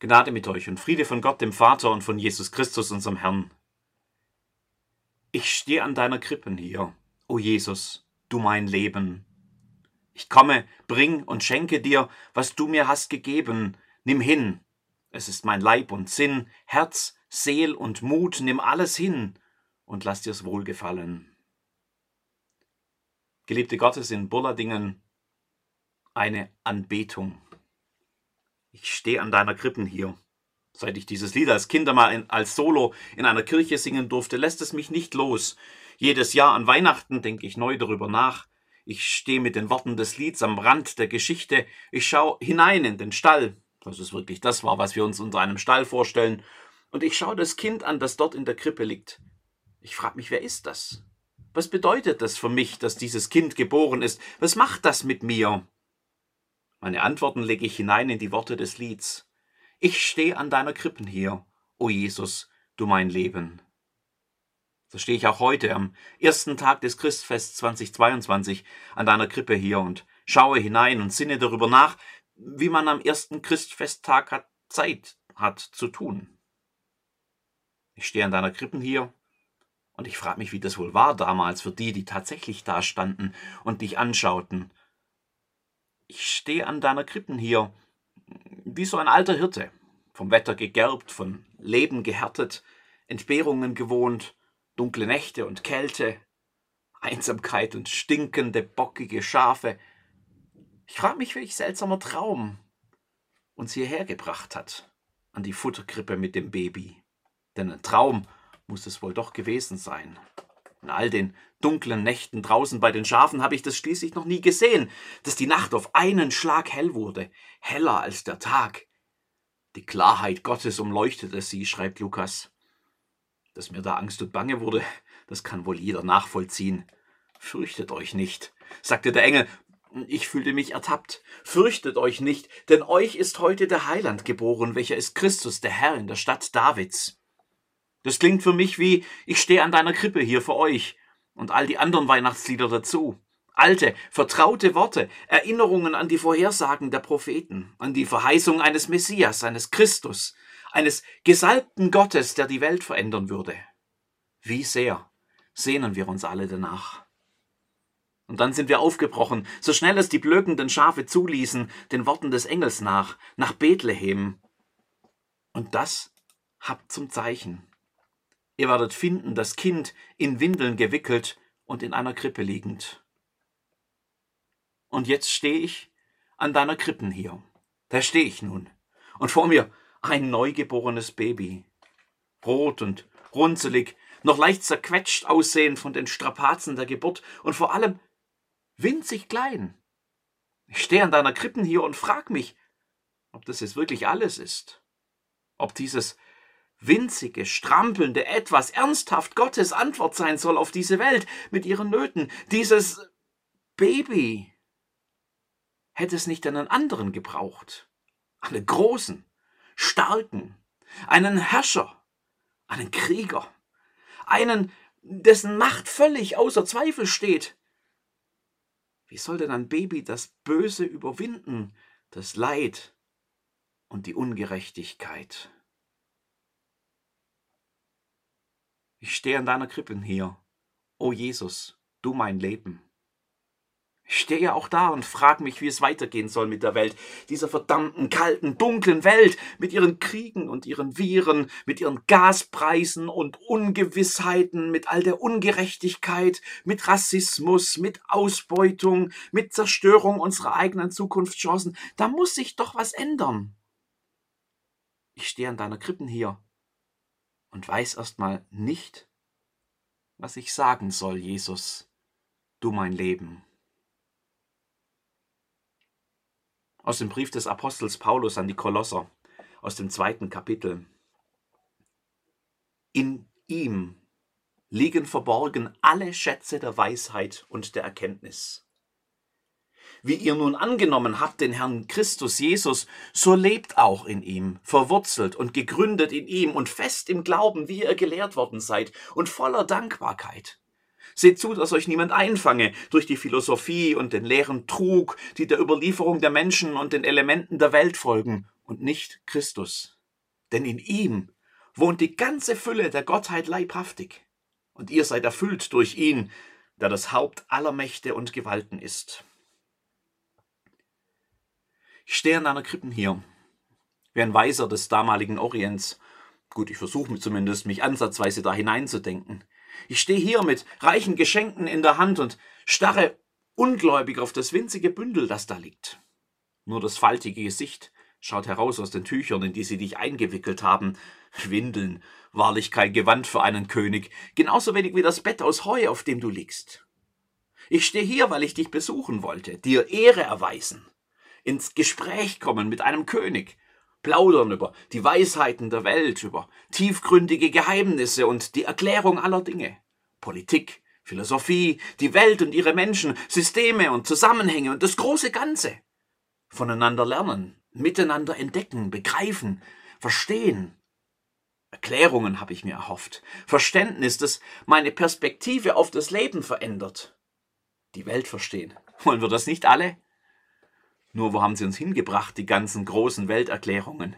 Gnade mit euch und Friede von Gott, dem Vater und von Jesus Christus, unserem Herrn. Ich stehe an deiner Krippen hier, o Jesus, du mein Leben. Ich komme, bring und schenke dir, was du mir hast gegeben. Nimm hin. Es ist mein Leib und Sinn, Herz, Seel und Mut, nimm alles hin und lass dir's wohlgefallen. Geliebte Gottes in Bulladingen, eine Anbetung. Ich stehe an deiner Krippen hier. Seit ich dieses Lied als Kind einmal in, als Solo in einer Kirche singen durfte, lässt es mich nicht los. Jedes Jahr an Weihnachten denke ich neu darüber nach. Ich stehe mit den Worten des Lieds am Rand der Geschichte. Ich schaue hinein in den Stall. Das ist wirklich das war, was wir uns unter einem Stall vorstellen. Und ich schaue das Kind an, das dort in der Krippe liegt. Ich frage mich, wer ist das? Was bedeutet das für mich, dass dieses Kind geboren ist? Was macht das mit mir? Meine Antworten lege ich hinein in die Worte des Lieds. Ich stehe an deiner Krippen hier, o Jesus, du mein Leben. So stehe ich auch heute am ersten Tag des Christfests 2022 an deiner Krippe hier und schaue hinein und sinne darüber nach, wie man am ersten Christfesttag hat Zeit hat zu tun. Ich stehe an deiner Krippen hier und ich frage mich, wie das wohl war damals für die, die tatsächlich da standen und dich anschauten ich stehe an deiner Krippen hier, wie so ein alter Hirte, vom Wetter gegerbt, von Leben gehärtet, Entbehrungen gewohnt, dunkle Nächte und Kälte, Einsamkeit und stinkende, bockige Schafe. Ich frage mich, welch seltsamer Traum uns hierher gebracht hat, an die Futterkrippe mit dem Baby. Denn ein Traum muss es wohl doch gewesen sein. In all den dunklen Nächten draußen bei den Schafen habe ich das schließlich noch nie gesehen, dass die Nacht auf einen Schlag hell wurde, heller als der Tag. Die Klarheit Gottes umleuchtete sie, schreibt Lukas. Dass mir da Angst und Bange wurde, das kann wohl jeder nachvollziehen. Fürchtet euch nicht, sagte der Engel. Ich fühlte mich ertappt. Fürchtet euch nicht, denn euch ist heute der Heiland geboren, welcher ist Christus, der Herr in der Stadt Davids. Das klingt für mich wie, ich stehe an deiner Krippe hier für euch und all die anderen Weihnachtslieder dazu. Alte, vertraute Worte, Erinnerungen an die Vorhersagen der Propheten, an die Verheißung eines Messias, eines Christus, eines gesalbten Gottes, der die Welt verändern würde. Wie sehr sehnen wir uns alle danach. Und dann sind wir aufgebrochen, so schnell es die blökenden Schafe zuließen, den Worten des Engels nach, nach Bethlehem. Und das habt zum Zeichen. Ihr werdet finden, das Kind in Windeln gewickelt und in einer Krippe liegend. Und jetzt stehe ich an deiner Krippen hier. Da stehe ich nun. Und vor mir ein neugeborenes Baby. Rot und runzelig, noch leicht zerquetscht aussehend von den Strapazen der Geburt und vor allem winzig klein. Ich stehe an deiner Krippen hier und frag mich, ob das jetzt wirklich alles ist. Ob dieses winzige, strampelnde Etwas ernsthaft Gottes Antwort sein soll auf diese Welt mit ihren Nöten. Dieses Baby hätte es nicht einen anderen gebraucht. Einen großen, starken, einen Herrscher, einen Krieger, einen, dessen Macht völlig außer Zweifel steht. Wie soll denn ein Baby das Böse überwinden, das Leid und die Ungerechtigkeit? Ich stehe an deiner Krippen hier. O Jesus, du mein Leben. Ich stehe auch da und frage mich, wie es weitergehen soll mit der Welt, dieser verdammten, kalten, dunklen Welt, mit ihren Kriegen und ihren Viren, mit ihren Gaspreisen und Ungewissheiten, mit all der Ungerechtigkeit, mit Rassismus, mit Ausbeutung, mit Zerstörung unserer eigenen Zukunftschancen. Da muss sich doch was ändern. Ich stehe an deiner Krippen hier und weiß erstmal nicht, was ich sagen soll, Jesus, du mein Leben. Aus dem Brief des Apostels Paulus an die Kolosser, aus dem zweiten Kapitel. In ihm liegen verborgen alle Schätze der Weisheit und der Erkenntnis. Wie ihr nun angenommen habt den Herrn Christus Jesus, so lebt auch in ihm, verwurzelt und gegründet in ihm und fest im Glauben, wie ihr gelehrt worden seid, und voller Dankbarkeit. Seht zu, dass euch niemand einfange durch die Philosophie und den leeren Trug, die der Überlieferung der Menschen und den Elementen der Welt folgen, und nicht Christus. Denn in ihm wohnt die ganze Fülle der Gottheit leibhaftig, und ihr seid erfüllt durch ihn, der das Haupt aller Mächte und Gewalten ist. Ich stehe an einer Krippen hier, wie ein Weiser des damaligen Orients. Gut, ich versuche zumindest, mich ansatzweise da hineinzudenken. Ich stehe hier mit reichen Geschenken in der Hand und starre ungläubig auf das winzige Bündel, das da liegt. Nur das faltige Gesicht schaut heraus aus den Tüchern, in die sie dich eingewickelt haben. Windeln, wahrlich kein Gewand für einen König, genauso wenig wie das Bett aus Heu, auf dem du liegst. Ich stehe hier, weil ich dich besuchen wollte, dir Ehre erweisen, ins Gespräch kommen mit einem König, plaudern über die Weisheiten der Welt, über tiefgründige Geheimnisse und die Erklärung aller Dinge, Politik, Philosophie, die Welt und ihre Menschen, Systeme und Zusammenhänge und das große Ganze. Voneinander lernen, miteinander entdecken, begreifen, verstehen, Erklärungen habe ich mir erhofft. Verständnis, das meine Perspektive auf das Leben verändert. Die Welt verstehen. Wollen wir das nicht alle? Nur wo haben sie uns hingebracht, die ganzen großen Welterklärungen?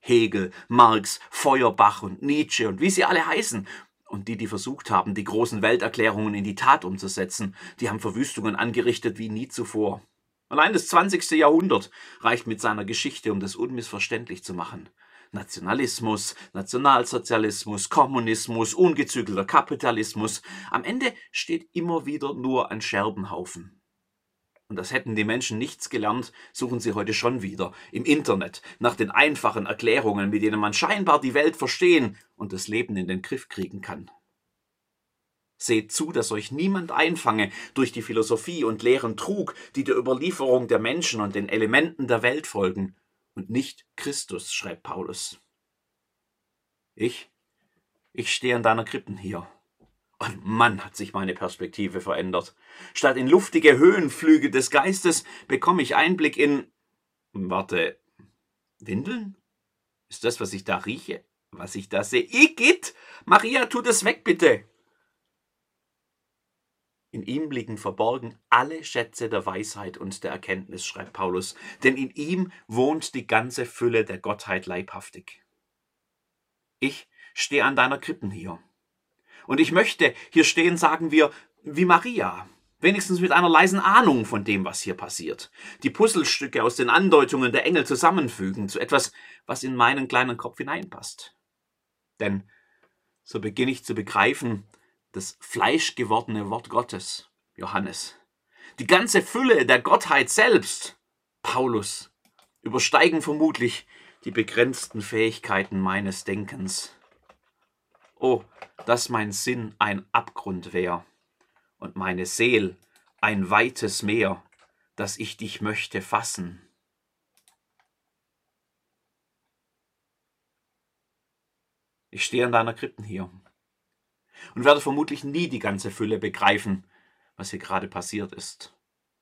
Hegel, Marx, Feuerbach und Nietzsche und wie sie alle heißen. Und die, die versucht haben, die großen Welterklärungen in die Tat umzusetzen, die haben Verwüstungen angerichtet wie nie zuvor. Allein das 20. Jahrhundert reicht mit seiner Geschichte, um das unmissverständlich zu machen. Nationalismus, Nationalsozialismus, Kommunismus, ungezügelter Kapitalismus. Am Ende steht immer wieder nur ein Scherbenhaufen. Und das hätten die Menschen nichts gelernt, suchen sie heute schon wieder im Internet nach den einfachen Erklärungen, mit denen man scheinbar die Welt verstehen und das Leben in den Griff kriegen kann. Seht zu, dass euch niemand einfange durch die Philosophie und leeren Trug, die der Überlieferung der Menschen und den Elementen der Welt folgen, und nicht Christus, schreibt Paulus. Ich, ich stehe an deiner Krippen hier. Und Mann, hat sich meine Perspektive verändert. Statt in luftige Höhenflüge des Geistes bekomme ich Einblick in. Warte, Windeln? Ist das, was ich da rieche? Was ich da sehe? Igitt! Maria, tu das weg, bitte! In ihm liegen verborgen alle Schätze der Weisheit und der Erkenntnis, schreibt Paulus, denn in ihm wohnt die ganze Fülle der Gottheit leibhaftig. Ich stehe an deiner Krippen hier. Und ich möchte hier stehen, sagen wir, wie Maria, wenigstens mit einer leisen Ahnung von dem, was hier passiert. Die Puzzlestücke aus den Andeutungen der Engel zusammenfügen zu etwas, was in meinen kleinen Kopf hineinpasst. Denn so beginne ich zu begreifen, das fleischgewordene Wort Gottes, Johannes. Die ganze Fülle der Gottheit selbst, Paulus, übersteigen vermutlich die begrenzten Fähigkeiten meines Denkens. Oh, dass mein Sinn ein Abgrund wär und meine Seel ein weites Meer, dass ich dich möchte fassen. Ich stehe an deiner Krippen hier und werde vermutlich nie die ganze Fülle begreifen, was hier gerade passiert ist.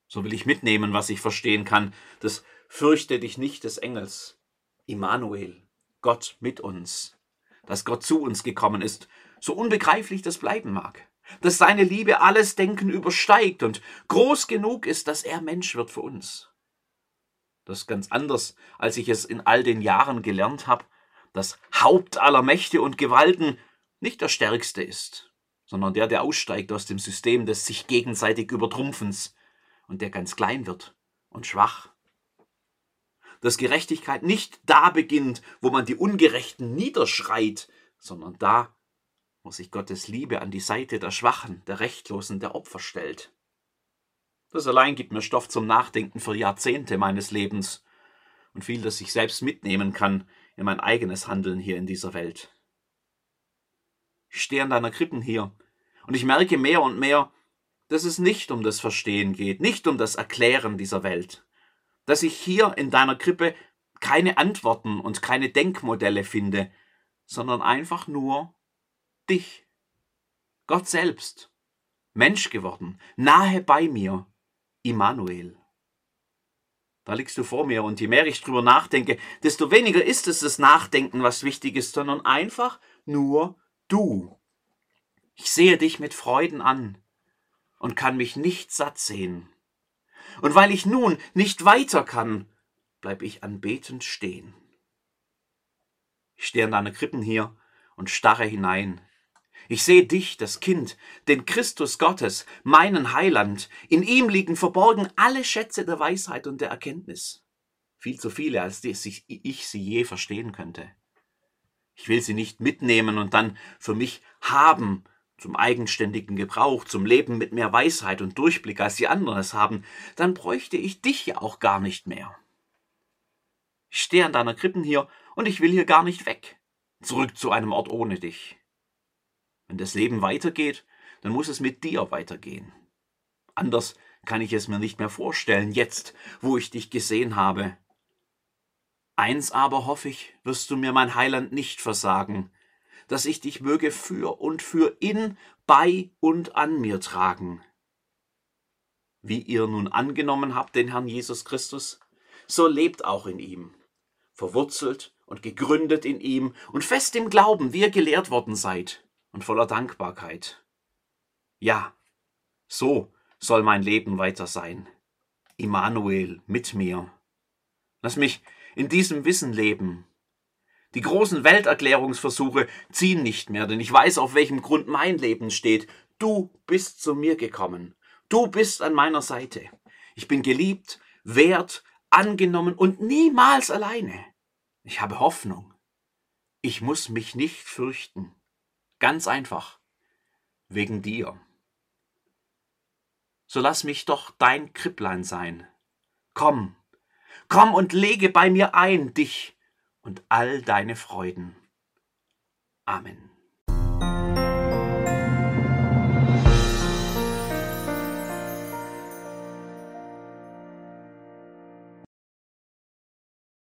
So will ich mitnehmen, was ich verstehen kann. Das Fürchte dich nicht des Engels. Immanuel, Gott mit uns. Dass Gott zu uns gekommen ist, so unbegreiflich das bleiben mag. Dass seine Liebe alles Denken übersteigt und groß genug ist, dass er Mensch wird für uns. Das ist ganz anders, als ich es in all den Jahren gelernt habe, dass Haupt aller Mächte und Gewalten nicht der Stärkste ist, sondern der, der aussteigt aus dem System des sich gegenseitig Übertrumpfens und der ganz klein wird und schwach. Dass Gerechtigkeit nicht da beginnt, wo man die Ungerechten niederschreit, sondern da, wo sich Gottes Liebe an die Seite der Schwachen, der Rechtlosen, der Opfer stellt. Das allein gibt mir Stoff zum Nachdenken für Jahrzehnte meines Lebens und viel, das ich selbst mitnehmen kann in mein eigenes Handeln hier in dieser Welt. Ich stehe an deiner Krippen hier. Und ich merke mehr und mehr, dass es nicht um das Verstehen geht, nicht um das Erklären dieser Welt. Dass ich hier in deiner Krippe keine Antworten und keine Denkmodelle finde, sondern einfach nur dich. Gott selbst. Mensch geworden, nahe bei mir. Immanuel. Da liegst du vor mir und je mehr ich drüber nachdenke, desto weniger ist es das Nachdenken, was wichtig ist, sondern einfach nur du. Ich sehe dich mit Freuden an und kann mich nicht satt sehen. Und weil ich nun nicht weiter kann, bleib ich anbetend stehen. Ich stehe an deiner Krippen hier und starre hinein. Ich sehe dich, das Kind, den Christus Gottes, meinen Heiland. In ihm liegen verborgen alle Schätze der Weisheit und der Erkenntnis. Viel zu viele, als ich, ich sie je verstehen könnte. Ich will sie nicht mitnehmen und dann für mich haben, zum eigenständigen Gebrauch, zum Leben mit mehr Weisheit und Durchblick, als die anderen es haben, dann bräuchte ich dich ja auch gar nicht mehr. Ich stehe an deiner Krippen hier und ich will hier gar nicht weg, zurück zu einem Ort ohne dich. Wenn das Leben weitergeht, dann muss es mit dir weitergehen. Anders kann ich es mir nicht mehr vorstellen, jetzt, wo ich dich gesehen habe. Eins aber hoffe ich, wirst du mir mein Heiland nicht versagen, dass ich dich möge für und für in, bei und an mir tragen. Wie ihr nun angenommen habt den Herrn Jesus Christus, so lebt auch in ihm, verwurzelt und gegründet in ihm und fest im Glauben, wie ihr gelehrt worden seid, und voller Dankbarkeit. Ja, so soll mein Leben weiter sein. Immanuel mit mir. Lass mich in diesem Wissen leben. Die großen Welterklärungsversuche ziehen nicht mehr, denn ich weiß, auf welchem Grund mein Leben steht. Du bist zu mir gekommen. Du bist an meiner Seite. Ich bin geliebt, wert, angenommen und niemals alleine. Ich habe Hoffnung. Ich muss mich nicht fürchten. Ganz einfach. Wegen dir. So lass mich doch dein Kripplein sein. Komm, komm und lege bei mir ein dich und all deine Freuden. Amen.